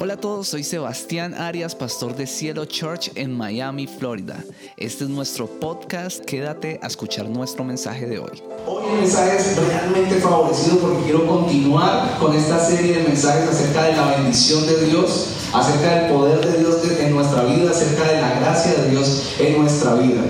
Hola a todos, soy Sebastián Arias, pastor de Cielo Church en Miami, Florida. Este es nuestro podcast, quédate a escuchar nuestro mensaje de hoy. Hoy el mensaje es realmente favorecido porque quiero continuar con esta serie de mensajes acerca de la bendición de Dios, acerca del poder de Dios en nuestra vida, acerca de la gracia de Dios en nuestra vida.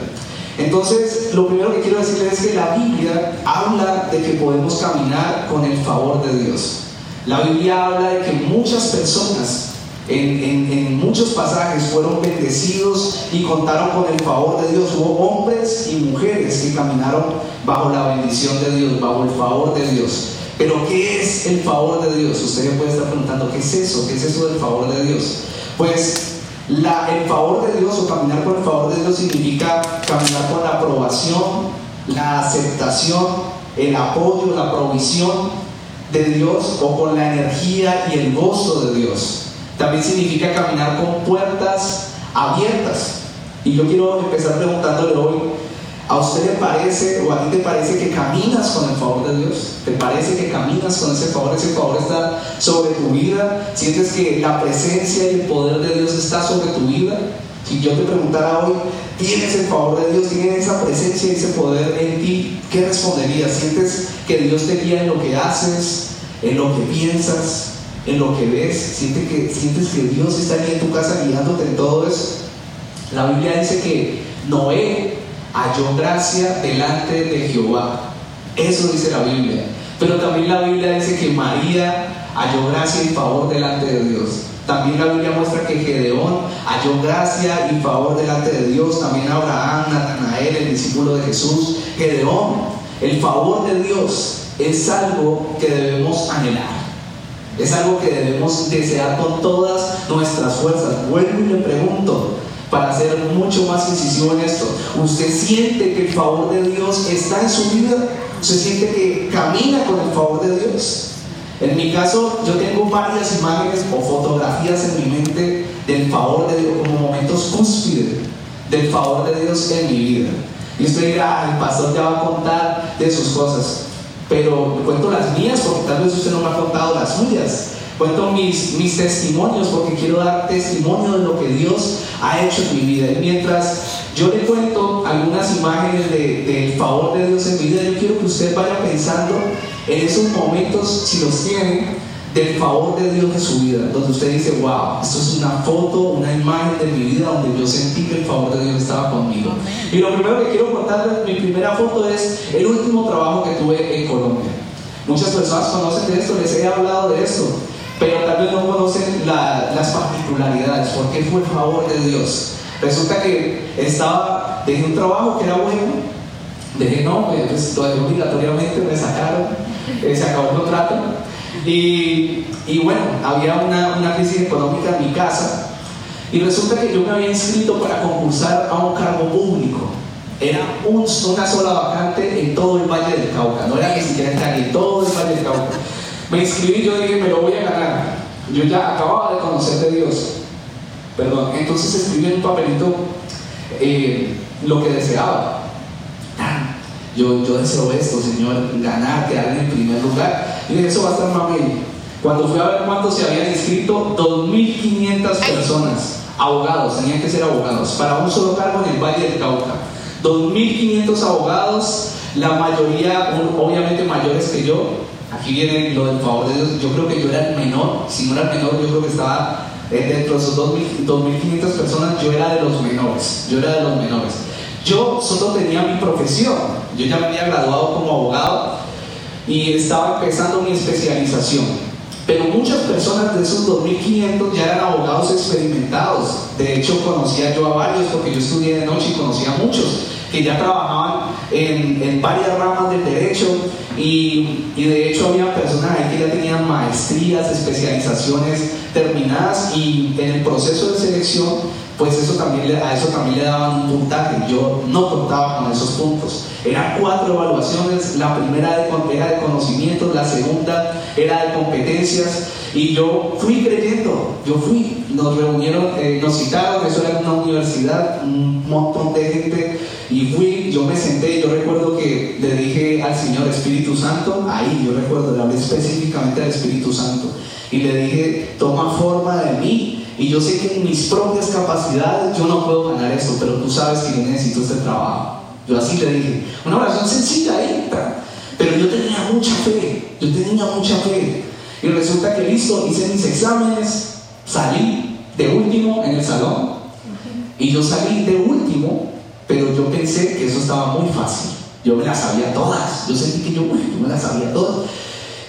Entonces, lo primero que quiero decirles es que la Biblia habla de que podemos caminar con el favor de Dios. La Biblia habla de que muchas personas en, muchos pasajes fueron bendecidos y contaron con el favor de Dios. Hubo hombres y mujeres que caminaron bajo la bendición de Dios, bajo el favor de Dios. Pero ¿qué es el favor de Dios? Usted puede estar preguntando, ¿qué es eso? ¿Qué es eso del favor de Dios? Pues la, el favor de Dios o caminar con el favor de Dios significa caminar con la aprobación, la aceptación, el apoyo, la provisión de Dios o con la energía y el gozo de Dios. También significa caminar con puertas abiertas. Y yo quiero empezar preguntándole hoy, ¿a usted le parece o a ti te parece que caminas con el favor de Dios? ¿Te parece que caminas con ese favor? ¿Ese favor está sobre tu vida? ¿Sientes que la presencia y el poder de Dios está sobre tu vida? Si yo te preguntara hoy, ¿tienes el favor de Dios? ¿Tienes esa presencia y ese poder en ti? ¿Qué responderías? ¿Sientes que Dios te guía en lo que haces, en lo que piensas, en lo que ves? ¿Sientes que, sientes que Dios está aquí en tu casa guiándote en todo eso? La Biblia dice que Noé halló gracia delante de Jehová. Eso dice la Biblia. Pero también la Biblia dice que María halló gracia y favor delante de Dios. También la Biblia muestra que Gedeón halló gracia y favor delante de Dios. También Abraham, Natanael, el discípulo de Jesús. Gedeón, el favor de Dios es algo que debemos anhelar. Es algo que debemos desear con todas nuestras fuerzas. Vuelvo y le pregunto, para ser mucho más incisivo en esto, ¿usted siente que el favor de Dios está en su vida? ¿Usted siente que camina con el favor de Dios? En mi caso, yo tengo varias imágenes o fotografías en mi mente del favor de Dios, como momentos cúspides del favor de Dios en mi vida. Y usted dirá, el pastor ya va a contar de sus cosas. Pero cuento las mías porque tal vez usted no me ha contado las suyas. Cuento mis, mis testimonios porque quiero dar testimonio de lo que Dios ha hecho en mi vida. Y mientras yo le cuento algunas imágenes del favor de Dios en mi vida, yo quiero que usted vaya pensando en esos momentos, si los tiene, del favor de Dios en su vida, donde usted dice, wow, esto es una foto, una imagen de mi vida donde yo sentí que el favor de Dios estaba conmigo. Y lo primero que quiero contar mi primera foto es el último trabajo que tuve en Colombia. Muchas personas conocen de esto, les he hablado de esto, pero tal vez no conocen las particularidades, porque fue el favor de Dios. Resulta que estaba, dejé un trabajo que era bueno, dejé no, pues, obligatoriamente me sacaron eh, se acabó el contrato. Y, y bueno, había una, una, crisis económica en mi casa. Y resulta que yo me había inscrito para concursar a un cargo público. Era un, una sola vacante en todo el Valle del Cauca. No era ni siquiera en todo el Valle del Cauca. Me inscribí yo dije, me lo voy a ganar. Yo ya acababa de conocer de Dios. Perdón. Entonces escribí en un papelito eh, lo que deseaba yo, yo deseo esto, Señor, ganar, quedar en el primer lugar. Y eso va a estar mamey. Cuando fui a ver cuántos se habían inscrito, 2.500 personas, abogados, tenían que ser abogados, para un solo cargo en el Valle del Cauca. 2.500 abogados, la mayoría, obviamente mayores que yo. Aquí viene lo del favor de Dios. Yo creo que yo era el menor. Si no era el menor, yo creo que estaba eh, dentro de esos 2.500 personas, yo era de los menores. Yo era de los menores. Yo solo tenía mi profesión, yo ya me había graduado como abogado y estaba empezando mi especialización. Pero muchas personas de esos 2.500 ya eran abogados experimentados. De hecho, conocía yo a varios porque yo estudié de noche y conocía a muchos que ya trabajaban en, en varias ramas del derecho y, y, de hecho había personas ahí que ya tenían maestrías, especializaciones terminadas y en el proceso de selección pues eso también a eso también le daban un puntaje. Yo no contaba con esos puntos. Eran cuatro evaluaciones. La primera era de conocimientos, la segunda era de competencias. Y yo fui creyendo, yo fui. Nos reunieron, eh, nos citaron, eso era una universidad, un montón de gente. Y fui, yo me senté, yo recuerdo que le dije al Señor Espíritu Santo, ahí yo recuerdo, le hablé específicamente al Espíritu Santo. Y le dije, toma forma de mí y yo sé que en mis propias capacidades yo no puedo ganar eso, pero tú sabes que yo necesito este trabajo. Yo así te dije, una oración sencilla ahí, pero yo tenía mucha fe, yo tenía mucha fe. Y resulta que listo, hice mis exámenes, salí de último en el salón, y yo salí de último, pero yo pensé que eso estaba muy fácil. Yo me las sabía todas, yo sentí que yo, me las sabía todas.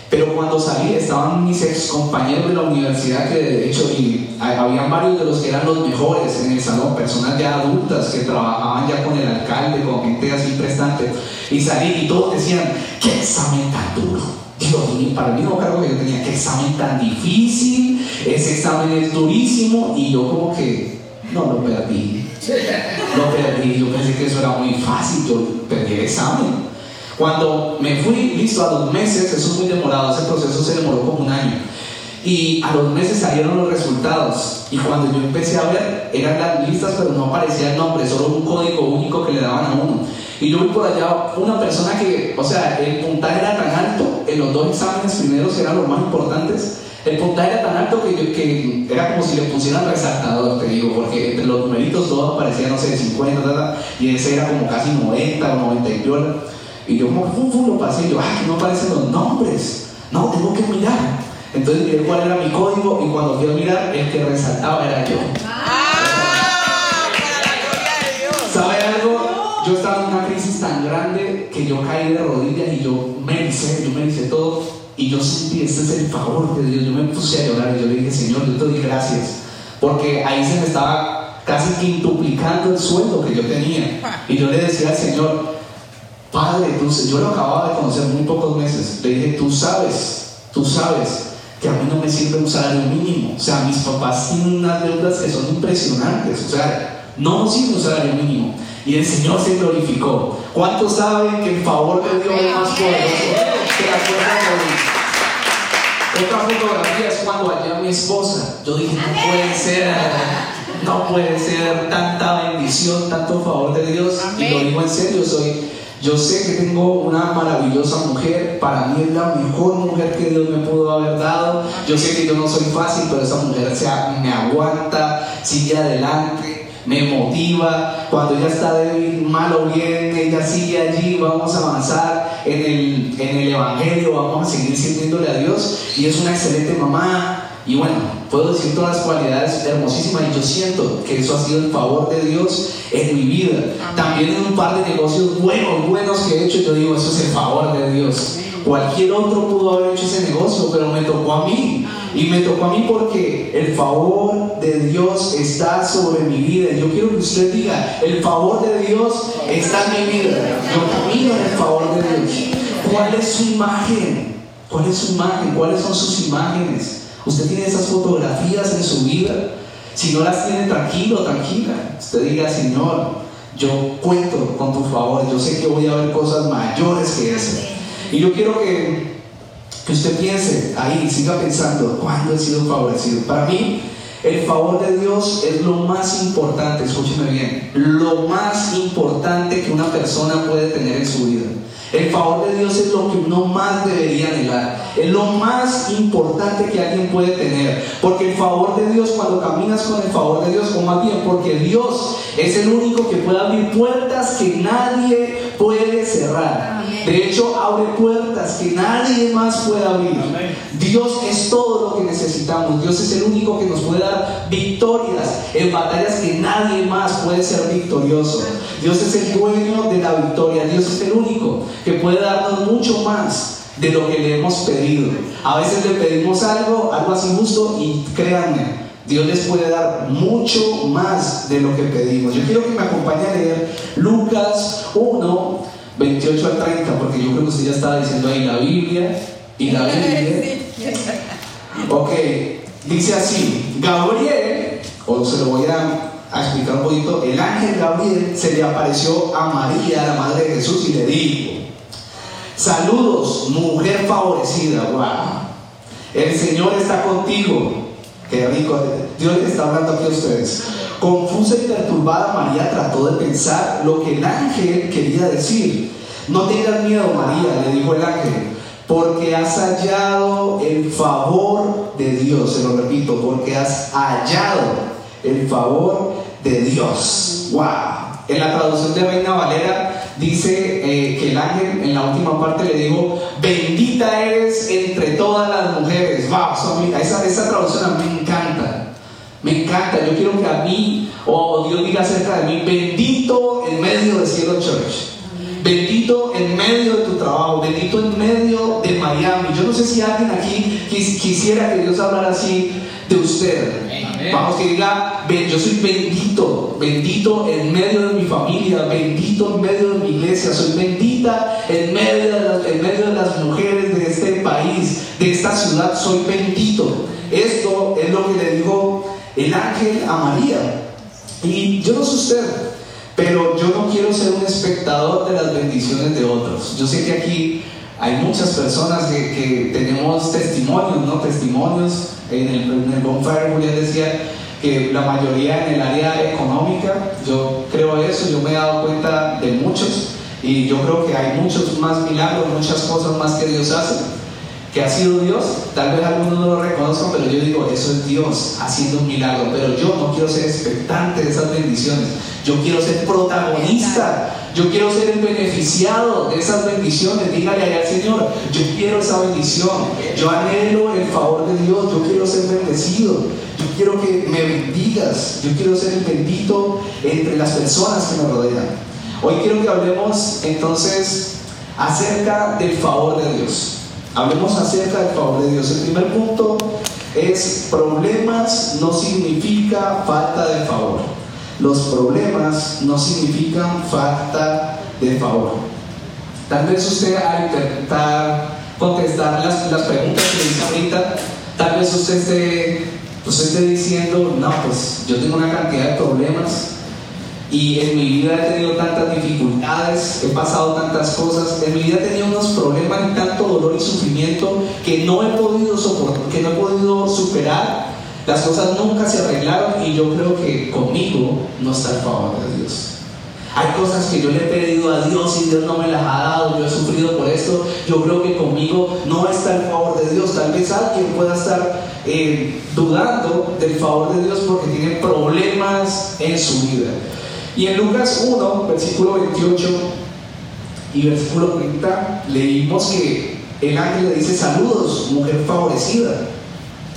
Pero cuando salí estaban mis ex compañeros de la universidad que de hecho y había varios de los que eran los mejores en el salón, personas ya adultas que trabajaban ya con el alcalde, con gente así prestante. Y salí y todos decían, qué examen tan duro. Dios para mí no cargo que yo tenía, qué examen tan difícil, ese examen es durísimo y yo como que no lo perdí. Lo perdí, yo pensé que eso era muy fácil, yo perdí el examen. Cuando me fui, listo, a los meses, eso es muy demorado, ese proceso se demoró como un año. Y a los meses salieron los resultados. Y cuando yo empecé a ver, eran las listas, pero no aparecía el nombre, solo un código único que le daban a uno. Y yo vi por allá una persona que, o sea, el puntaje era tan alto, en los dos exámenes primeros eran los más importantes, el puntaje era tan alto que, que era como si le pusieran resaltador, te digo, porque entre los numeritos todos aparecían, no sé, 50, y ese era como casi 90 o 90 y y yo como fu, lo pasé y yo, ah, que no aparecen los nombres. No, tengo que mirar. Entonces miré cuál era mi código y cuando fui a mirar, el que resaltaba era yo. ¡Ah! ¿Sabe algo? Yo estaba en una crisis tan grande que yo caí de rodillas y yo me hice, yo me hice todo y yo sentí, este es el favor de Dios. Yo me puse a llorar y yo le dije, Señor, yo te doy gracias. Porque ahí se me estaba casi quintuplicando el sueldo que yo tenía. Y yo le decía al Señor, Padre, tú, yo lo acababa de conocer muy pocos meses. Le dije, tú sabes, tú sabes que a mí no me sirve un salario mínimo. O sea, mis papás tienen unas deudas que son impresionantes. O sea, no nos sirve un salario mínimo. Y el Señor se glorificó. ¿Cuántos saben que el favor de Dios es más poderoso que las fuerzas de Otra fotografía es cuando hallé a mi esposa. Yo dije, no puede ser, no puede ser tanta bendición, tanto favor de Dios. Y lo digo en serio, soy yo sé que tengo una maravillosa mujer, para mí es la mejor mujer que Dios me pudo haber dado. Yo sé que yo no soy fácil, pero esa mujer me aguanta, sigue adelante, me motiva. Cuando ella está débil, mal o bien, ella sigue allí, vamos a avanzar en el, en el Evangelio, vamos a seguir sirviéndole a Dios. Y es una excelente mamá, y bueno, puedo decir todas las cualidades hermosísimas y yo siento que eso ha sido el favor de Dios en mi vida. También en un par de negocios buenos, buenos que he hecho, yo digo, eso es el favor de Dios. Cualquier otro pudo haber hecho ese negocio, pero me tocó a mí. Y me tocó a mí porque el favor de Dios está sobre mi vida. Yo quiero que usted diga, el favor de Dios está en mi vida. Yo camino en el favor de Dios. ¿Cuál es su imagen? ¿Cuál es su imagen? ¿Cuáles son sus imágenes? Usted tiene esas fotografías en su vida. Si no las tiene, tranquilo, tranquila. Usted diga, Señor, yo cuento con tu favor. Yo sé que voy a ver cosas mayores que esas. Y yo quiero que, que usted piense ahí, siga pensando, ¿cuándo he sido favorecido? Para mí, el favor de Dios es lo más importante, escúcheme bien, lo más importante que una persona puede tener en su vida. El favor de Dios es lo que uno más debería anhelar. Es lo más importante que alguien puede tener. Porque el favor de Dios, cuando caminas con el favor de Dios, o más bien porque Dios es el único que puede abrir puertas que nadie puede cerrar. De hecho, abre puertas que nadie más puede abrir. Dios es todo lo que necesitamos. Dios es el único que nos puede dar victorias en batallas que nadie más puede ser victorioso. Dios es el dueño de la victoria. Dios es el único que puede darnos mucho más de lo que le hemos pedido. A veces le pedimos algo, algo así justo, y créanme, Dios les puede dar mucho más de lo que pedimos. Yo quiero que me acompañe a leer Lucas 1, 28 al 30, porque yo creo que usted ya estaba diciendo ahí la Biblia y la Biblia. Ok, dice así, Gabriel, o se lo voy a, a, explicar un poquito, el ángel Gabriel se le apareció a María, la madre de Jesús, y le dijo, saludos, mujer favorecida, wow, el Señor está contigo Qué rico. Dios les está hablando aquí a ustedes. Confusa y perturbada, María trató de pensar lo que el ángel quería decir. No tengas miedo, María, le dijo el ángel, porque has hallado el favor de Dios, se lo repito, porque has hallado el favor de Dios. ¡Wow! En la traducción de Reina Valera dice eh, que el ángel en la última parte le dijo, bendita eres entre todas las mujeres. ¡Wow! Esa, esa traducción a mí. Me encanta. Yo quiero que a mí, o Dios diga acerca de mí, bendito en medio de Cielo Church. Bendito en medio de tu trabajo, bendito en medio de Miami. Yo no sé si alguien aquí quisiera que Dios hablara así de usted. Vamos que diga, yo soy bendito, bendito en medio de mi familia, bendito en medio de mi iglesia, soy bendita en medio de las, en medio de las mujeres de este país, de esta ciudad, soy bendito. Esto es lo que le dijo el ángel a María. Y yo no sé usted, pero yo no quiero ser un espectador de las bendiciones de otros. Yo sé que aquí hay muchas personas que, tenemos testimonios, ¿no? Testimonios. En el, en el bonfire Julián decía que la mayoría en el área económica, yo creo eso, yo me he dado cuenta de muchos y yo creo que hay muchos más milagros, muchas cosas más que Dios hace que ha sido Dios, tal vez algunos no lo reconozcan, pero yo digo, eso es Dios haciendo un milagro, pero yo no quiero ser expectante de esas bendiciones, yo quiero ser protagonista, yo quiero ser el beneficiado de esas bendiciones, dígale allá al Señor, yo quiero esa bendición, yo anhelo el favor de Dios, yo quiero ser bendecido, yo quiero que me bendigas, yo quiero ser el bendito entre las personas que me rodean. Hoy quiero que hablemos entonces acerca del favor de Dios. Hablemos acerca del favor de Dios. El primer punto es problemas no significa falta de favor. Los problemas no significan falta de favor. Tal vez usted al intentar contestar las, las preguntas que dice ahorita, tal vez usted esté, usted esté diciendo, no, pues yo tengo una cantidad de problemas, y en mi vida he tenido tantas dificultades, he pasado tantas cosas, en mi vida he tenido unos problemas y tanto dolor y sufrimiento que no he podido soportar, que no he podido superar. Las cosas nunca se arreglaron y yo creo que conmigo no está el favor de Dios. Hay cosas que yo le he pedido a Dios y Dios no me las ha dado, yo he sufrido por esto, yo creo que conmigo no está el favor de Dios. Tal vez alguien pueda estar eh, dudando del favor de Dios porque tiene problemas en su vida. Y en Lucas 1, versículo 28 y versículo 30, leímos que el ángel le dice, saludos, mujer favorecida.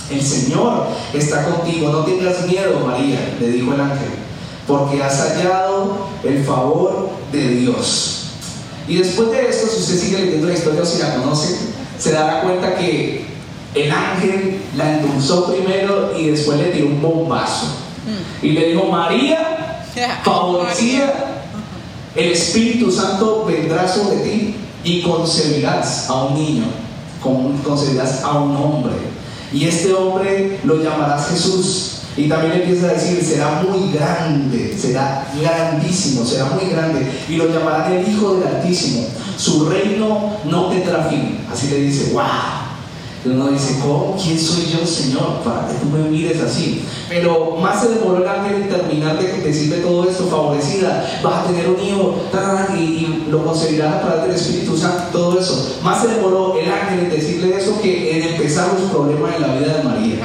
El Señor está contigo, no tengas miedo, María, le dijo el ángel, porque has hallado el favor de Dios. Y después de esto, si usted sigue leyendo la historia o si la conoce, se dará cuenta que el ángel la endulzó primero y después le dio un bombazo. Mm. Y le dijo, María, favorecida, el Espíritu Santo vendrá sobre ti y concebirás a un niño, concebirás a un hombre. Y este hombre lo llamarás Jesús. Y también empieza a decir, será muy grande, será grandísimo, será muy grande. Y lo llamarán el Hijo del Altísimo. Su reino no tendrá fin. Así le dice, wow. Y uno dice, ¿cómo? ¿Quién soy yo, Señor? Para que tú me mires así. Pero más se demoró el ángel en terminar de decirle todo esto, favorecida, vas a tener un hijo, y, lo concebirás a través del Espíritu Santo, todo eso. Más se demoró el ángel en decirle eso que en empezar los problemas en la vida de María.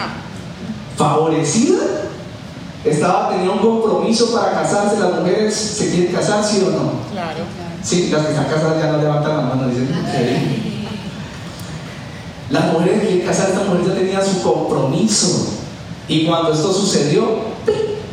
Favorecida, estaba teniendo un compromiso para casarse. Las mujeres se quieren casar, ¿sí o no? Claro. Sí, las que están casadas ya no levantan la mano, dicen, las mujeres quieren casar, esta mujer ya tenía su compromiso. Y cuando esto sucedió,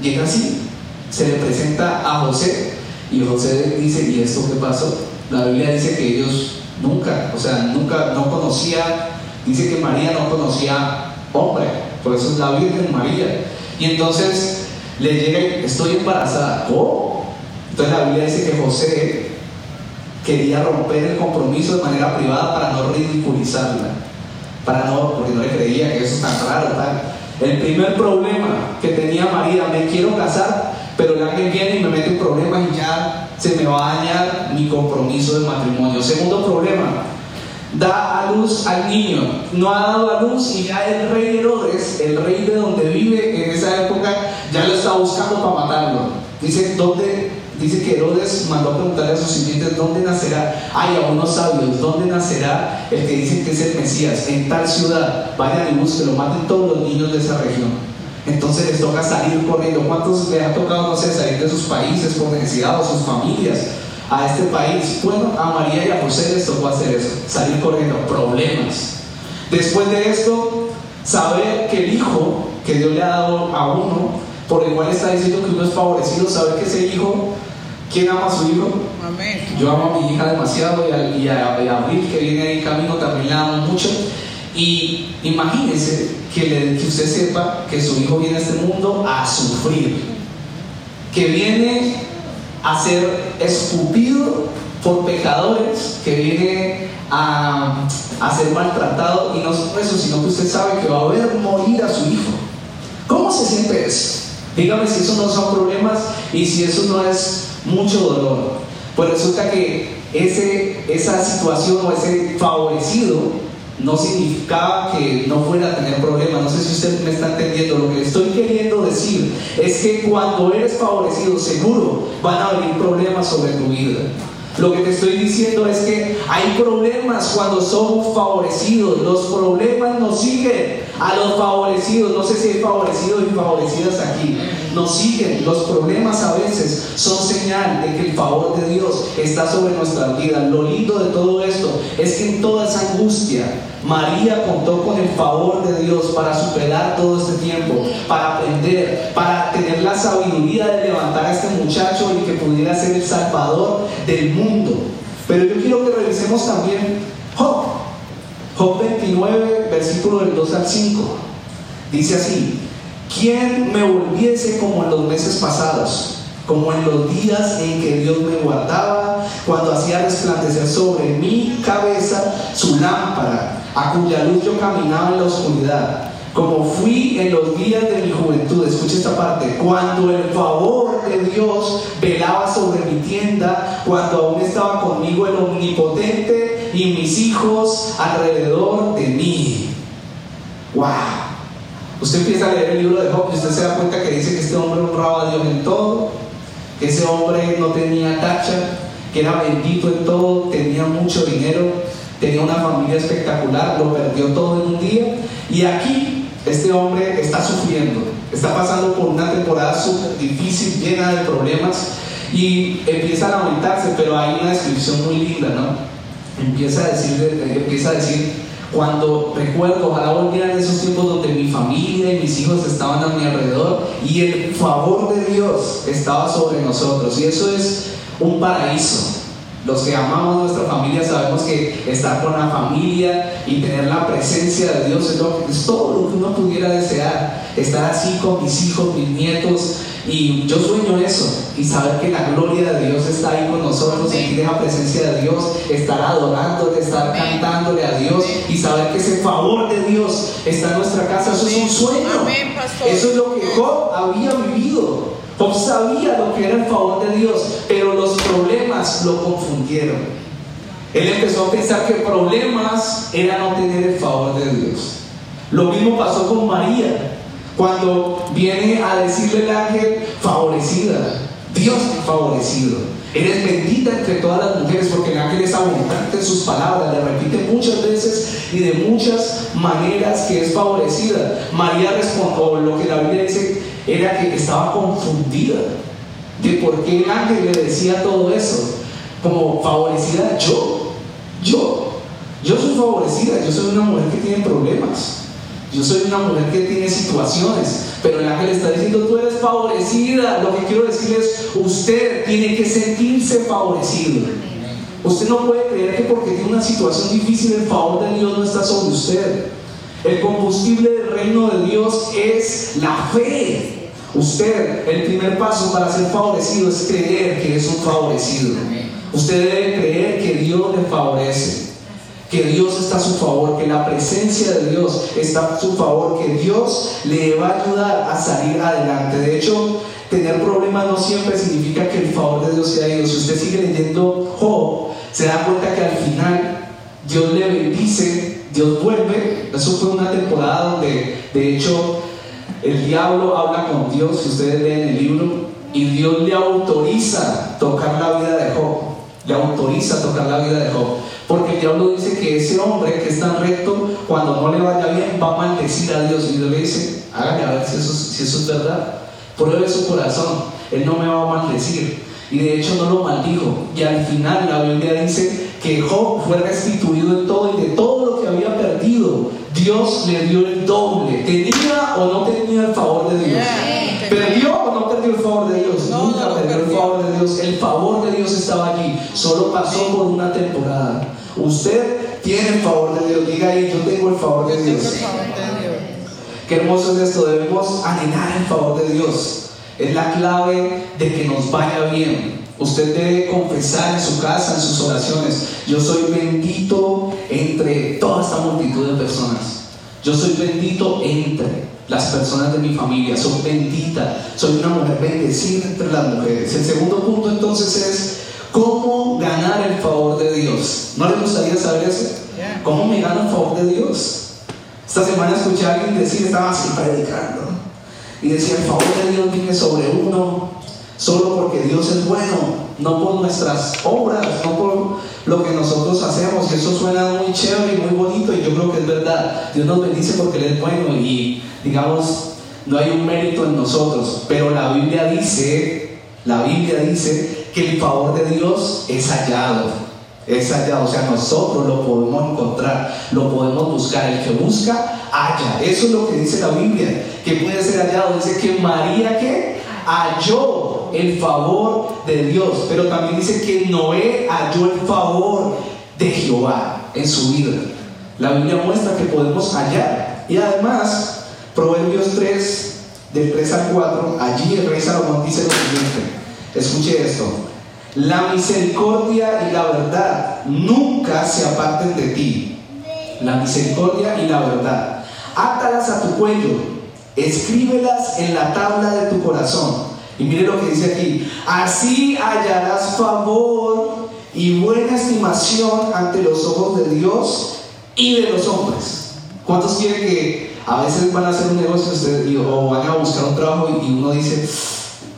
llega así, se le presenta a José y José dice, ¿y esto qué pasó? La Biblia dice que ellos nunca, o sea, nunca, no conocía, dice que María no conocía hombre, por eso es la Virgen María. Y entonces le llega, estoy embarazada. ¿Cómo? Entonces la Biblia dice que José quería romper el compromiso de manera privada para no ridiculizarla para no, porque no le creía que eso es tan raro, tal. El primer problema que tenía María, me quiero casar, pero el ángel viene y me mete un problema y ya se me va a dañar mi compromiso de matrimonio. Segundo problema, da a luz al niño. No ha dado a luz y ya el rey Herodes, el rey de donde vive en esa época, ya lo está buscando para matarlo. Dice, ¿dónde? Dice que Herodes mandó a preguntarle a sus sirvientes dónde nacerá. Hay a unos sabios, ¿dónde nacerá el que dicen que es el Mesías? En tal ciudad. Vayan y búsquenlo, maten todos los niños de esa región. Entonces les toca salir corriendo. ¿Cuántos les ha tocado, no sé, salir de sus países por necesidad o sus familias a este país? Bueno, a María y a José les tocó hacer eso, salir corriendo, problemas. Después de esto, saber que el hijo que Dios le ha dado a uno, por el cual está diciendo que uno es favorecido, saber que ese hijo, ¿quién ama a su hijo? Amén. Yo amo a mi hija demasiado y a, y a- y a Abril, que viene ahí en camino, también la amo mucho. Y imagínense que, le- que usted sepa que su hijo viene a este mundo a sufrir, que viene a ser escupido por pecadores, que viene a, a ser maltratado, y no solo eso, sino que usted sabe que va a ver morir a su hijo. ¿Cómo se siente eso? Dígame si eso no son problemas y si eso no es mucho dolor. Pues resulta que ese, esa situación o ese favorecido no significaba que no fuera a tener problemas. No sé si usted me está entendiendo. Lo que estoy queriendo decir es que cuando eres favorecido, seguro van a venir problemas sobre tu vida. Lo que te estoy diciendo es que hay problemas cuando somos favorecidos. Los problemas nos siguen a los favorecidos. No sé si hay favorecidos y favorecidas aquí. Nos siguen. Los problemas a veces son señal de que el favor de Dios está sobre nuestras vidas. Lo lindo de todo esto es que en toda esa angustia, María contó con el favor de Dios para superar todo este tiempo, para aprender, para tener la sabiduría de levantar a este muchacho y que pudiera ser el salvador del mundo. Pero yo quiero que revisemos también Job. Job 29, versículo del 2 al 5. Dice así, ¿quién me volviese como en los meses pasados? Como en los días en que Dios me guardaba, cuando hacía resplandecer sobre mi cabeza su lámpara, a cuya luz yo caminaba en la oscuridad. Como fui en los días de mi juventud, escucha esta parte, cuando el favor de Dios velaba sobre mi tienda, cuando aún estaba conmigo el omnipotente y mis hijos alrededor de mí. ¡Wow! Usted empieza a leer el libro de Job y usted se da cuenta que dice que este hombre honraba a Dios en todo, que ese hombre no tenía tacha, que era bendito en todo, tenía mucho dinero, tenía una familia espectacular, lo perdió todo en un día. Y aquí este hombre está sufriendo, está pasando por una temporada difícil, llena de problemas, y empieza a lamentarse, pero hay una descripción muy linda, ¿no? Empieza a decir, empieza a decir cuando recuerdo, ojalá volvieran esos tiempos donde mi familia y mis hijos estaban a mi alrededor y el favor de Dios estaba sobre nosotros. Y eso es un paraíso. Los que amamos nuestra familia sabemos que estar con la familia y tener la presencia de Dios es, lo, es todo lo que uno pudiera desear. Estar así con mis hijos, mis nietos. Y yo sueño eso y saber que la gloria de Dios está ahí con nosotros, sentir esa presencia de Dios, estar adorándole, estar cantándole a Dios y saber que ese favor de Dios está en nuestra casa. Eso es un sueño. Eso es lo que Job había vivido. Job sabía lo que era el favor de Dios, pero los problemas lo confundieron. Él empezó a pensar que problemas era no tener el favor de Dios. Lo mismo pasó con María, cuando viene a decirle el ángel, favorecida, Dios te ha favorecido. Eres bendita entre todas las mujeres porque el ángel es abundante en sus palabras, le repite muchas veces y de muchas maneras que es favorecida. María respondió, lo que la Biblia dice era que estaba confundida de por qué el ángel le decía todo eso. Como favorecida, yo, yo, yo soy favorecida, yo soy una mujer que tiene problemas. Yo soy una mujer que tiene situaciones, pero el ángel está diciendo, tú eres favorecida. Lo que quiero decir es, usted tiene que sentirse favorecido. Usted no puede creer que porque tiene una situación difícil el favor de Dios no está sobre usted. El combustible del reino de Dios es la fe. Usted, el primer paso para ser favorecido es creer que es un favorecido. Usted debe creer que Dios le favorece que Dios está a su favor, que la presencia de Dios está a su favor, que Dios le va a ayudar a salir adelante. De hecho, tener problemas no siempre significa que el favor de Dios se ha ido. Si usted sigue leyendo Job, se da cuenta que al final Dios le bendice, Dios vuelve. Eso fue una temporada donde, de hecho, el diablo habla con Dios. Si ustedes leen el libro, y Dios le autoriza tocar la vida de Job. Le autoriza tocar la vida de Job. Porque el diablo dice que ese hombre que es tan recto, cuando no le vaya bien, va a maldecir a Dios. Y Dios le dice, hágale a ver si eso, si eso es verdad. Pruebe su corazón. Él no me va a maldecir. Y de hecho no lo maldijo. Y al final la Biblia dice que Job fue restituido en todo y de todo lo que había perdido, Dios le dio el doble. ¿Tenía o no tenía el favor de Dios? ¿Perdió o no perdió el favor de Dios? Nunca perdió el favor de Dios. El favor de Dios estaba allí. Solo pasó por una temporada. Usted tiene el favor de Dios. Diga ahí, yo tengo el favor de Dios. Qué hermoso es esto. Debemos anhelar el favor de Dios. Es la clave de que nos vaya bien. Usted debe confesar en su casa, en sus oraciones, yo soy bendito entre toda esta multitud de personas. Yo soy bendito entre las personas de mi familia. Soy bendita. Soy una mujer bendecida entre las mujeres. El segundo punto entonces es cómo ganar el favor de Dios. ¿No le gustaría saber eso? ¿Cómo me gano el favor de Dios? Esta semana escuché a alguien decir, estaba así predicando y decía, el favor de Dios viene sobre uno solo porque Dios es bueno, no por nuestras obras, no por lo que nosotros hacemos. Y eso suena muy chévere y muy bonito y yo creo que es verdad. Dios nos bendice porque Él es bueno y digamos, no hay un mérito en nosotros. Pero la Biblia dice, la Biblia dice que el favor de Dios es hallado. Es hallado, o sea, nosotros lo podemos encontrar, lo podemos buscar. El que busca, halla. Eso es lo que dice la Biblia, que puede ser hallado. Dice que María que halló el favor de Dios, pero también dice que Noé halló el favor de Jehová en su vida. La Biblia muestra que podemos hallar. Y además, Proverbios 3, del 3 al 4, allí el rey Salomón dice lo siguiente. Escuche esto. La misericordia y la verdad nunca se aparten de ti. La misericordia y la verdad. Átalas a tu cuello, escríbelas en la tabla de tu corazón. Y mire lo que dice aquí. Así hallarás favor y buena estimación ante los ojos de Dios y de los hombres. ¿Cuántos quieren que a veces van a hacer un negocio o van a buscar un trabajo y uno dice,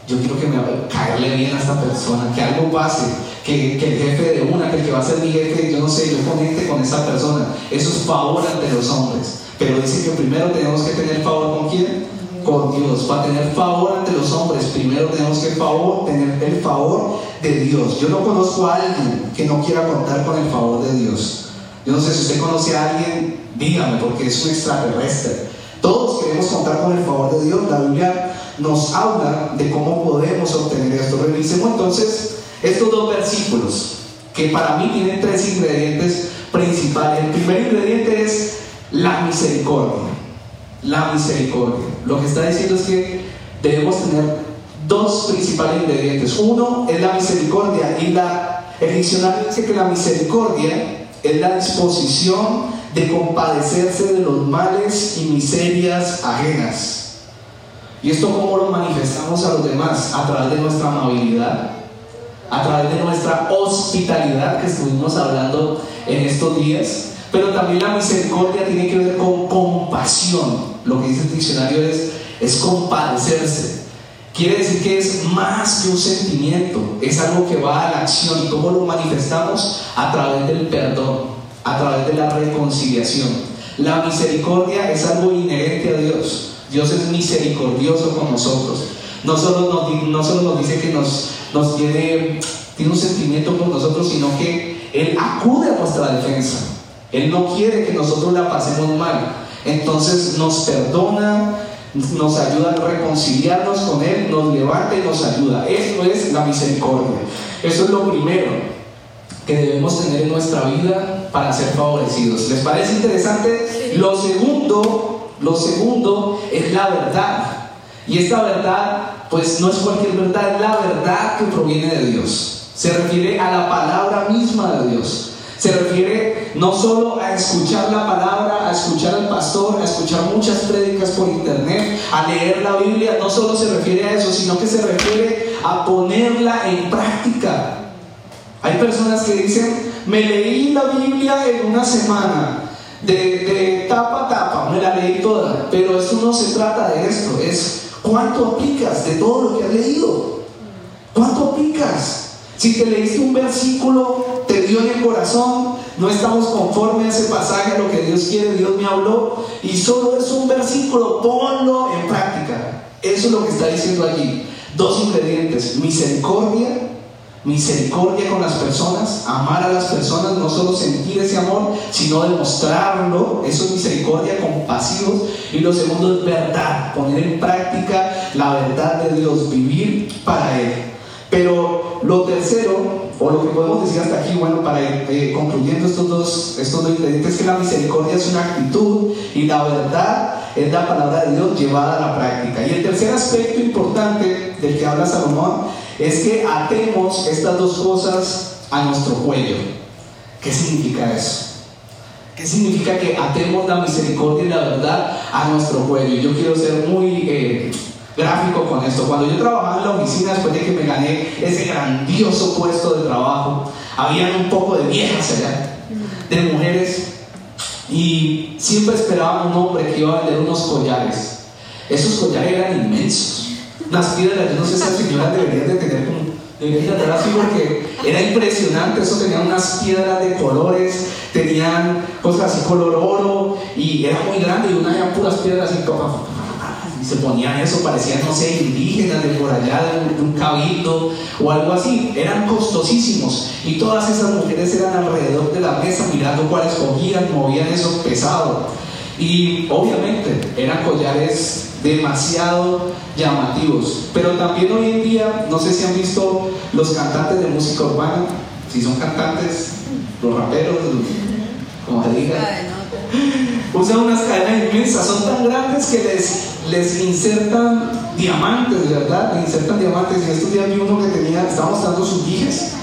yo quiero que me caerle bien a esta persona, que algo pase, que, el jefe de una, que el que va a ser mi jefe, yo no sé, yo conecte con esa persona. Eso es favor ante los hombres. Pero dice que primero tenemos que tener favor con quién? Con Dios. Para tener favor ante los hombres, primero tenemos que favor, tener el favor de Dios. Yo no conozco a alguien que no quiera contar con el favor de Dios. Yo no sé si usted conoce a alguien, dígame, porque es un extraterrestre. Todos queremos contar con el favor de Dios. La Biblia nos habla de cómo podemos obtener esto. Revisemos entonces estos dos versículos, que para mí tienen tres ingredientes principales. El primer ingrediente es la misericordia. La misericordia. Lo que está diciendo es que debemos tener dos principales ingredientes. Uno es la misericordia y la, el diccionario dice que la misericordia es la disposición de compadecerse de los males y miserias ajenas. ¿Y esto cómo lo manifestamos a los demás? A través de nuestra amabilidad, a través de nuestra hospitalidad que estuvimos hablando en estos días. Pero también la misericordia tiene que ver con compasión. Lo que dice el diccionario es, es compadecerse. Quiere decir que es más que un sentimiento, es algo que va a la acción. ¿Y cómo lo manifestamos? A través del perdón, a través de la reconciliación. La misericordia es algo inherente a Dios. Dios es misericordioso con nosotros. No solo nos, no solo nos dice que nos, nos tiene, tiene un sentimiento por nosotros, sino que Él acude a nuestra defensa. Él no quiere que nosotros la pasemos mal. Entonces nos perdona, nos ayuda a reconciliarnos con Él, nos levanta y nos ayuda. Eso es la misericordia. Eso es lo primero que debemos tener en nuestra vida para ser favorecidos. ¿Les parece interesante? Lo segundo lo segundo es la verdad. Y esta verdad, pues no es cualquier verdad, es la verdad que proviene de Dios. Se refiere a la palabra misma de Dios. Se refiere no solo a escuchar la palabra, a escuchar al pastor, a escuchar muchas prédicas por internet, a leer la Biblia, no solo se refiere a eso, sino que se refiere a ponerla en práctica. Hay personas que dicen, me leí la Biblia en una semana, de, tapa a tapa, me la leí toda, pero esto no se trata de esto, es cuánto aplicas de todo lo que has leído. ¿Cuánto picas? Si te leíste un versículo, te dio en el corazón, no estamos conforme a ese pasaje, a lo que Dios quiere, Dios me habló, y solo es un versículo, ponlo en práctica. Eso es lo que está diciendo allí. Dos ingredientes, misericordia misericordia con las personas, amar a las personas, no solo sentir ese amor, sino demostrarlo, eso es misericordia, compasivos, y lo segundo es verdad, poner en práctica la verdad de Dios, vivir para Él. Pero lo tercero, o lo que podemos decir hasta aquí, bueno, para ir eh, concluyendo estos dos, estos dos ingredientes, es que la misericordia es una actitud y la verdad es la palabra de Dios llevada a la práctica. Y el tercer aspecto importante del que habla Salomón es que atemos estas dos cosas a nuestro cuello. ¿Qué significa eso? ¿Qué significa que atemos la misericordia y la verdad a nuestro cuello? Yo quiero ser muy eh, gráfico con esto. Cuando yo trabajaba en la oficina, después de que me gané ese grandioso puesto de trabajo, habían un poco de viejas allá, de mujeres, y siempre esperaban un hombre que iba a vender unos collares. Esos collares eran inmensos unas piedras, yo no sé si las señoras deberían de tener como, deberían de así porque era impresionante, eso tenía unas piedras de colores, tenían cosas así color oro y era muy grande y una eran puras piedras y se ponían eso, parecían, no sé, indígenas de por allá, de un cabildo o algo así, eran costosísimos. Y todas esas mujeres eran alrededor de la mesa mirando cuáles cogían, movían eso pesado. Y obviamente eran collares demasiado llamativos. Pero también hoy en día, no sé si han visto los cantantes de música urbana, si son cantantes, los raperos, como se diga, usan unas cadenas inmensas, son tan grandes que les, les insertan diamantes, ¿verdad? Le insertan diamantes. Y estos días vi uno que tenía, estaba mostrando sus dijes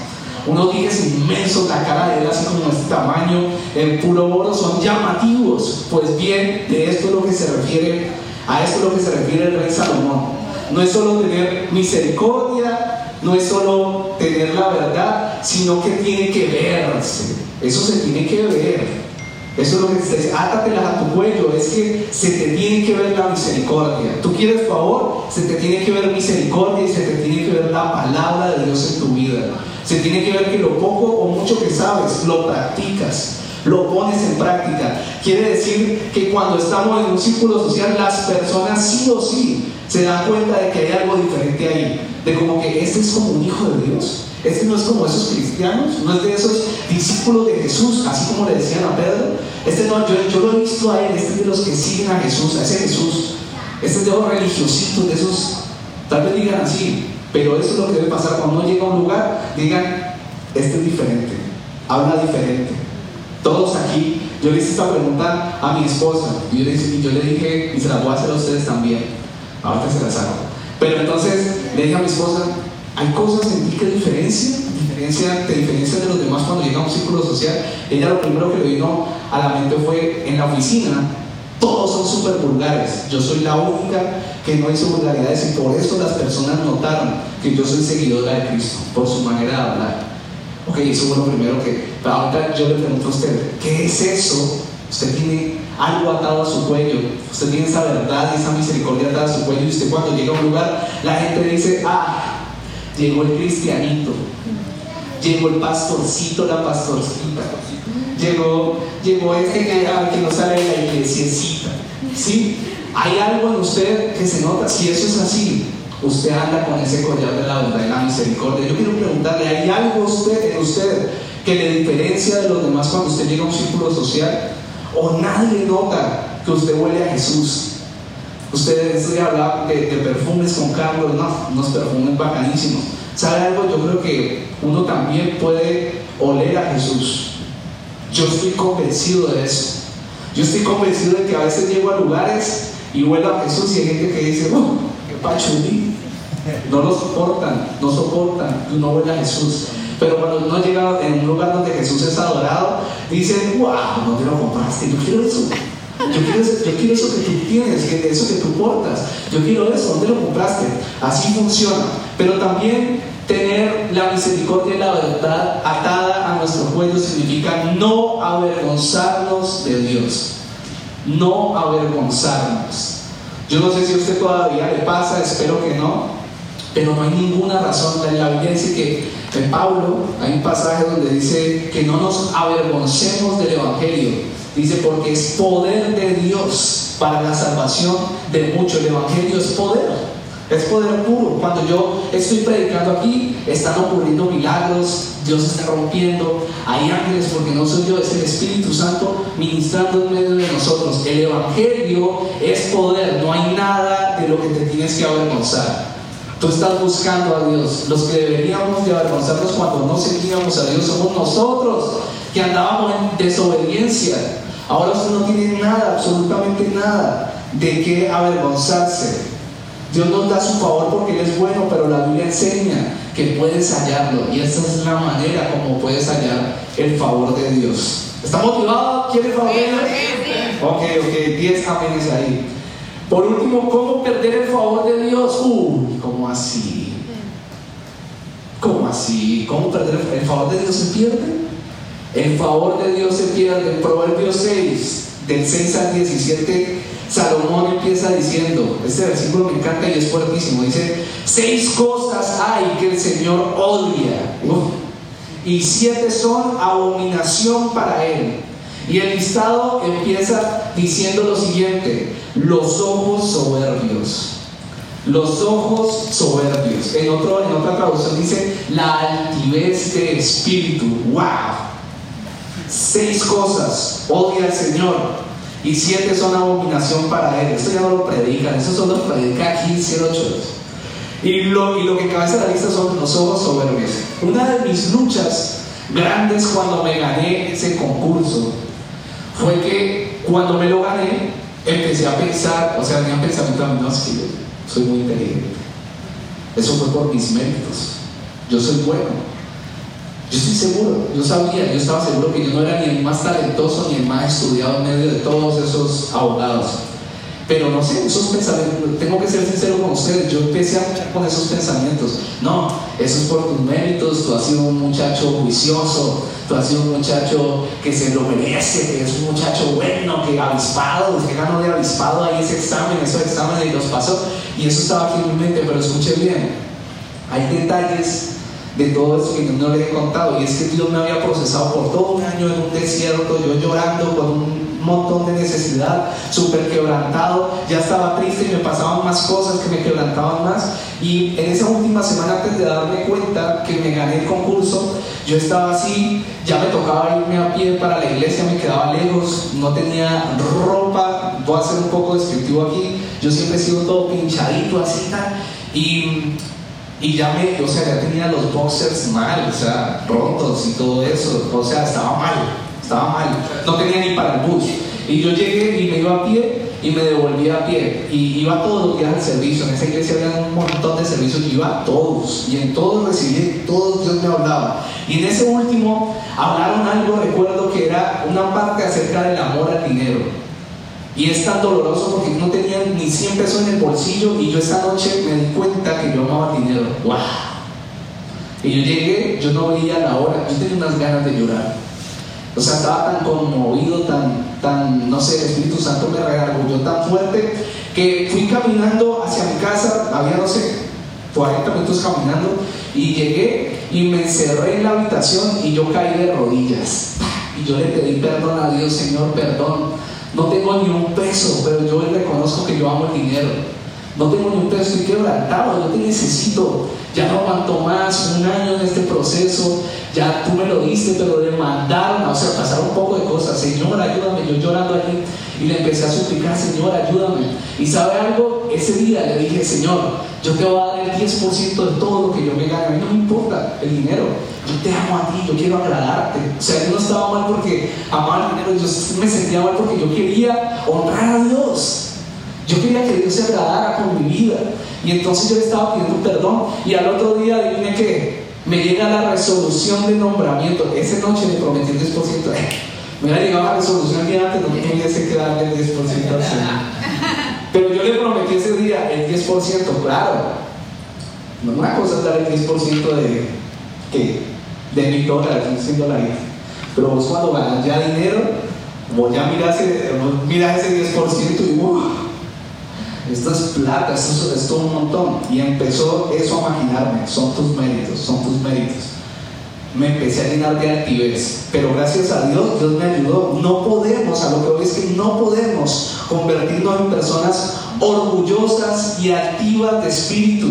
unos dijes inmensos, la cara de él así como este tamaño, el puro oro, son llamativos. Pues bien, de esto es lo que se refiere a esto es lo que se refiere el rey Salomón. No es solo tener misericordia, no es solo tener la verdad, sino que tiene que verse. Eso se tiene que ver. Eso es lo que se dice, átatelas a tu cuello, es que se te tiene que ver la misericordia. Tú quieres favor, se te tiene que ver misericordia y se te tiene que ver la palabra de Dios en tu vida. Se tiene que ver que lo poco o mucho que sabes, lo practicas lo pones en práctica. Quiere decir que cuando estamos en un círculo social, las personas sí o sí se dan cuenta de que hay algo diferente ahí, de como que este es como un hijo de Dios. Este no es como esos cristianos, no es de esos discípulos de Jesús, así como le decían a Pedro. Este no, yo, lo he visto a él, este es de los que siguen a Jesús, a ese Jesús. Este es de los religiositos, de esos, tal vez digan así, pero eso es lo que debe pasar cuando uno llega a un lugar, digan, este es diferente, habla diferente, todos aquí, yo le hice esta pregunta a mi esposa y yo le, dije, y se la voy a hacer a ustedes también, ahorita se las hago. Pero entonces le dije a mi esposa, hay cosas en ti que diferencian, diferencia, te diferencian de los demás cuando llega a un círculo social. Ella lo primero que le vino a la mente fue en la oficina, todos son súper vulgares. Yo soy la única que no hizo vulgaridades y por eso las personas notaron que yo soy seguidora de Cristo, por su manera de hablar. Ok, eso fue lo primero que... Pero ahorita yo le pregunto a usted, ¿qué es eso? Usted tiene algo atado a su cuello, usted tiene esa verdad y esa misericordia atada a su cuello y usted cuando llega a un lugar, la gente dice, ah, llegó el cristianito, llegó el pastorcito, la pastorcita, llegó, llegó este que, ah, que no sale de la iglesiecita, ¿sí? Hay algo en usted que se nota, si eso es así, usted anda con ese collar de la verdad y la misericordia. Yo quiero preguntarle, ¿hay algo usted, en usted que le diferencia de los demás cuando usted llega a un círculo social? ¿O nadie nota que usted huele a Jesús? Usted estoy hablando de, de, perfumes con Carlos, no, unos perfumes bacanísimos. ¿Sabe algo? Yo creo que uno también puede oler a Jesús. Yo estoy convencido de eso. Yo estoy convencido de que a veces llego a lugares y huelo a Jesús y hay gente que dice, oh, qué pachulí. No lo soportan, no soportan uno vuelva a Jesús. Pero cuando uno llega en un lugar donde Jesús es adorado, dicen, wow, no te lo compraste, yo quiero eso. Yo quiero, yo quiero eso que tú tienes, que, eso que tú portas. Yo quiero eso, ¿dónde lo compraste? Así funciona. Pero también tener la misericordia y la verdad atada a nuestro cuello significa no avergonzarnos de Dios. No avergonzarnos. Yo no sé si a usted todavía le pasa, espero que no, pero no hay ninguna razón. La Biblia dice que en Pablo hay un pasaje donde dice que no nos avergoncemos del Evangelio. Dice porque es poder de Dios para la salvación de muchos. El Evangelio es poder. Es poder puro. Cuando yo estoy predicando aquí, están ocurriendo milagros, Dios está rompiendo. Hay ángeles porque no soy yo, es el Espíritu Santo ministrando en medio de nosotros. El Evangelio es poder, no hay nada de lo que te tienes que avergonzar. Tú estás buscando a Dios. Los que deberíamos de avergonzarnos cuando no sentíamos a Dios somos nosotros, que andábamos en desobediencia. Ahora usted no tiene nada, absolutamente nada de qué avergonzarse. Dios nos da su favor porque Él es bueno, pero la Biblia enseña que puedes hallarlo. Y esa es la manera como puedes hallar el favor de Dios. ¿Está motivado? ¿Quiere favor de Dios? Ok, ok, 10 amenes ahí. Por último, ¿cómo perder el favor de Dios? Uy, ¿cómo así? ¿Cómo así? ¿Cómo perder el favor de Dios se pierde? El favor de Dios se pierde. En Proverbios 6, del 6 al 17, Salomón empieza diciendo, este versículo me encanta y es fuertísimo, dice, seis cosas hay que el Señor odia, y siete son abominación para él. Y el listado empieza diciendo lo siguiente, los ojos soberbios. Los ojos soberbios. En, otro, en otra traducción dice la altivez de espíritu. ¡Wow! Seis cosas odia al Señor y siete son abominación para él. Esto ya no lo predican, eso solo predica aquí 108. Y lo, y lo que cabeza la lista son los ojos soberbios. Una de mis luchas grandes cuando me gané ese concurso fue que cuando me lo gané, empecé a pensar, o sea, tenía pensamiento a mí, no, es que soy muy inteligente. Eso fue por mis méritos. Yo soy bueno. Yo estoy seguro, yo sabía, yo estaba seguro que yo no era ni el más talentoso ni el más estudiado en medio de todos esos abogados. Pero no sé, esos pensamientos, tengo que ser sincero con ustedes, yo empecé a luchar con esos pensamientos. No, eso es por tus méritos, tú has sido un muchacho juicioso, tú has sido un muchacho que se lo merece, que es un muchacho bueno, que avispado, que ganó de avispado ahí ese examen, esos exámenes y los pasó. Y eso estaba aquí en mi mente, pero escuche bien, hay detalles de todo eso que no le he contado. Y es que Dios me había procesado por todo un año en un desierto, yo llorando con un montón de necesidad, súper quebrantado, ya estaba triste y me pasaban más cosas que me quebrantaban más. Y en esa última semana antes de darme cuenta que me gané el concurso, yo estaba así, ya me tocaba irme a pie para la iglesia, me quedaba lejos, no tenía ropa, voy a ser un poco descriptivo aquí, yo siempre he sido todo pinchadito así. Y y ya me, o sea, ya tenía los boxers mal, o sea, rotos y todo eso, o sea, estaba mal, estaba mal, no tenía ni para el bus. Y yo llegué y me iba a pie y me devolví a pie. Y iba todos los días al servicio. En esa iglesia había un montón de servicios y iba a todos. Y en todos recibí, todos Dios me hablaba. Y en ese último hablaron algo, recuerdo que era una parte acerca del amor al dinero. Y es tan doloroso porque no tenía ni 100 pesos en el bolsillo y yo esa noche me di cuenta que yo amaba dinero. ¡Wow! Y yo llegué, yo no veía la hora, yo tenía unas ganas de llorar. O sea, estaba tan conmovido, tan, tan, no sé, el Espíritu Santo me yo tan fuerte que fui caminando hacia mi casa, había, no sé, 40 minutos caminando y llegué y me encerré en la habitación y yo caí de rodillas. Y yo le pedí perdón a Dios, Señor, perdón no tengo ni un peso, pero yo reconozco que yo amo el dinero. No tengo ni un peso, estoy quebrantado, yo te necesito. Ya no aguanto más, un año en este proceso, ya tú me lo diste, pero le mandaron, o sea, pasaron un poco de cosas. Señor, ayúdame, yo llorando allí y le empecé a suplicar, Señor, ayúdame. Y sabe algo, ese día le dije, Señor, yo te voy a dar el 10% de todo lo que yo me gane. A mí no me importa el dinero. Yo te amo a ti, yo quiero agradarte. O sea, yo no estaba mal porque amaba el dinero, yo me sentía mal porque yo quería honrar a Dios. Yo quería que Dios se agradara con mi vida. Y entonces yo le estaba pidiendo perdón. Y al otro día, adivine que me llega la resolución de nombramiento. Esa noche le prometí el 10%. Me hubiera llegado la resolución día antes, no tuviese que darle el 10% al Señor. Pero yo le prometí ese día el 10%, claro. No una cosa es dar el 10% de, ¿qué? de mil dólares, 100 dólares. Pero vos cuando ganas ya dinero, vos ya miras ese, ese 10% y esto es plata, esto es, todo un montón. Y empezó eso a maquinarme, son tus méritos, son tus méritos. Me empecé a llenar de altivez, pero gracias a Dios, Dios me ayudó. No podemos, a lo que voy es que no podemos convertirnos en personas orgullosas y activas de espíritu.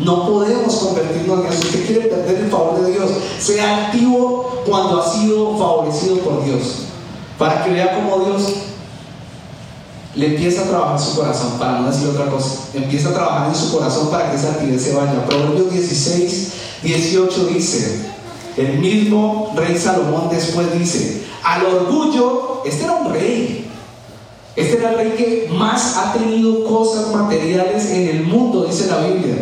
No podemos convertirnos en eso. Usted quiere perder el favor de Dios. Sea activo cuando ha sido favorecido por Dios. Para que vea cómo Dios le empieza a trabajar en su corazón, para no decir otra cosa. Empieza a trabajar en su corazón para que esa actividad se vaya. Proverbios 16, 18 dice, el mismo rey Salomón después dice, al orgullo, este era un rey. Este era el rey que más ha tenido cosas materiales en el mundo, dice la Biblia.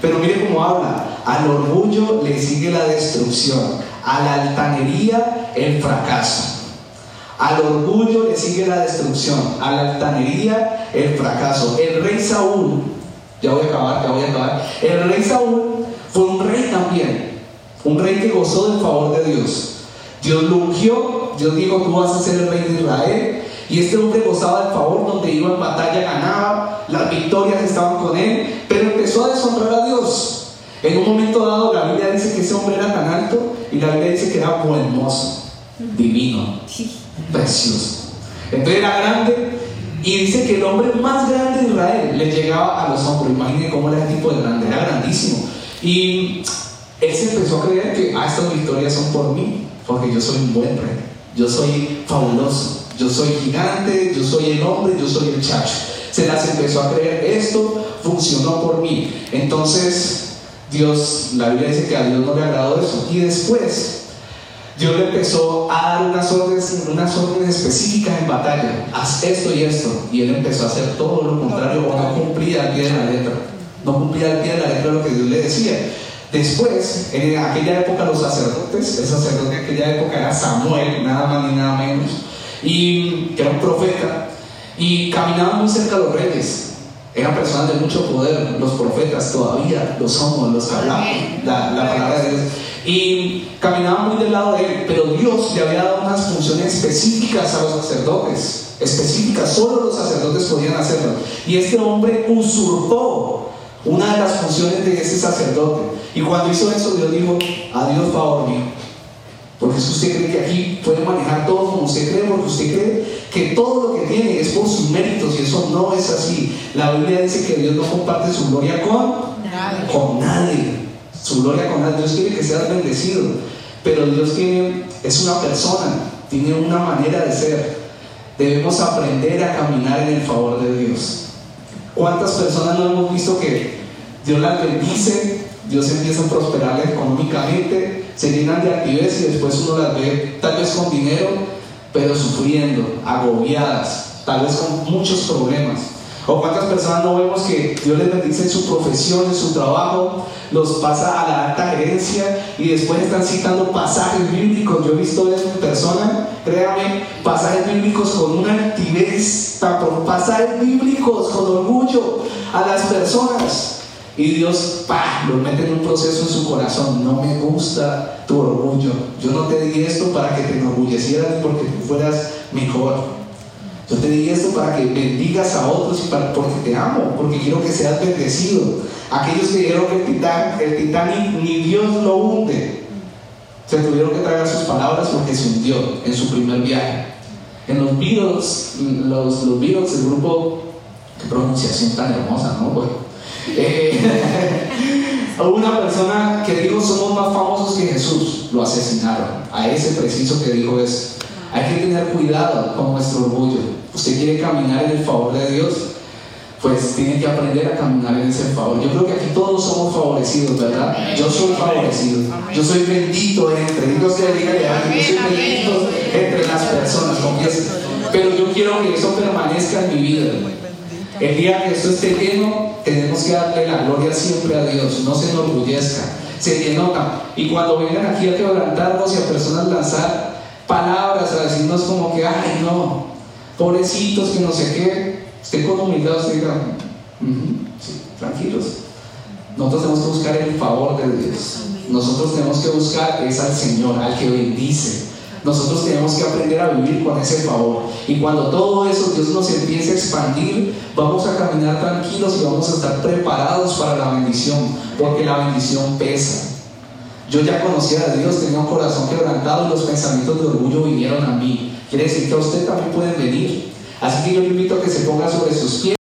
Pero mire cómo habla, al orgullo le sigue la destrucción, a la altanería el fracaso. Al orgullo le sigue la destrucción, a la altanería el fracaso. El rey Saúl, ya voy a acabar, ya voy a acabar. El rey Saúl fue un rey también, un rey que gozó del favor de Dios. Dios lo ungió, Dios dijo, tú vas a ser el rey de Israel. Y este hombre gozaba del favor, donde iba en batalla ganaba, las victorias estaban con él, pero empezó a deshonrar a Dios. En un momento dado la Biblia dice que ese hombre era tan alto y la Biblia dice que era buen mozo, divino precioso. Entonces era grande y dice que el hombre más grande de Israel le llegaba a los hombros. Imaginen cómo era el tipo de grande, era grandísimo. Y él se empezó a creer que ah, estas victorias son por mí, porque yo soy un buen rey, yo soy fabuloso, yo soy gigante, yo soy el hombre, yo soy el chacho. Se las empezó a creer, esto funcionó por mí. Entonces, Dios, la Biblia dice que a Dios no le agradó eso. Y después, Dios le empezó a dar unas órdenes, unas órdenes específicas en batalla. Haz esto y esto. Y él empezó a hacer todo lo contrario o no cumplía al pie de la letra. No cumplía al pie de la letra lo que Dios le decía. Después, en aquella época los sacerdotes, el sacerdote de aquella época era Samuel, nada más ni nada menos, y que era un profeta, y caminaban muy cerca a los reyes. Eran personas de mucho poder, los profetas todavía lo somos, los hablamos la, la palabra de Dios y caminaba muy del lado de él, pero Dios le había dado unas funciones específicas a los sacerdotes, específicas, solo los sacerdotes podían hacerlo. Y este hombre usurpó una de las funciones de ese sacerdote. Y cuando hizo eso, Dios dijo, adiós favor mío. Porque si usted cree que aquí puede manejar todo como usted cree, porque usted cree que todo lo que tiene es por sus méritos y eso no es así. La Biblia dice que Dios no comparte su gloria con nadie. Con nadie su gloria con Dios quiere que seas bendecido, pero Dios tiene, es una persona, tiene una manera de ser. Debemos aprender a caminar en el favor de Dios. ¿Cuántas personas no hemos visto que Dios las bendice, Dios empieza a prosperarles económicamente, se llenan de actividades y después uno las ve tal vez con dinero, pero sufriendo, agobiadas, tal vez con muchos problemas? ¿O cuántas personas no vemos que Dios les bendice en su profesión, en su trabajo, los pasa a la alta gerencia y después están citando pasajes bíblicos? Yo he visto eso en persona, créame, pasajes bíblicos con una altivez, pasajes bíblicos con orgullo a las personas. Y Dios, pa, lo mete en un proceso en su corazón. No me gusta tu orgullo. Yo no te di esto para que te enorgullecieras porque tú fueras mejor. Yo te di esto para que bendigas a otros y para, porque te amo, porque quiero que seas bendecido. Aquellos que dijeron que el, Titanic ni Dios lo hunde, se tuvieron que tragar sus palabras porque se hundió en su primer viaje. En los Beatles, los, los Beatles, el grupo, qué pronunciación tan hermosa, ¿no? Bueno, eh, una persona que dijo somos más famosos que Jesús, lo asesinaron. A ese preciso que dijo es hay que tener cuidado con nuestro orgullo. Usted quiere caminar en el favor de Dios, pues tiene que aprender a caminar en ese favor. Yo creo que aquí todos somos favorecidos, ¿verdad? Yo soy favorecido. Yo soy bendito entre, Dios que diga yo soy bendito entre las personas, Pero yo quiero que eso permanezca en mi vida. El día que esto esté lleno, tenemos que darle la gloria siempre a Dios. No se enorgullezca, se denota. Y cuando vengan aquí a quebrantarnos y a personas lanzar palabras a decirnos como que, ay, no, pobrecitos, que no sé qué, esté con humildad, usted diga, tranquilos. Nosotros tenemos que buscar el favor de Dios. Nosotros tenemos que buscar es al Señor, al que bendice, nosotros tenemos que aprender a vivir con ese favor. Y cuando todo eso Dios nos empiece a expandir, vamos a caminar tranquilos y vamos a estar preparados para la bendición, porque la bendición pesa. Yo ya conocía a Dios, tenía un corazón quebrantado y los pensamientos de orgullo vinieron a mí. Quiere decir que a usted también pueden venir. Así que yo le invito a que se ponga sobre sus pies.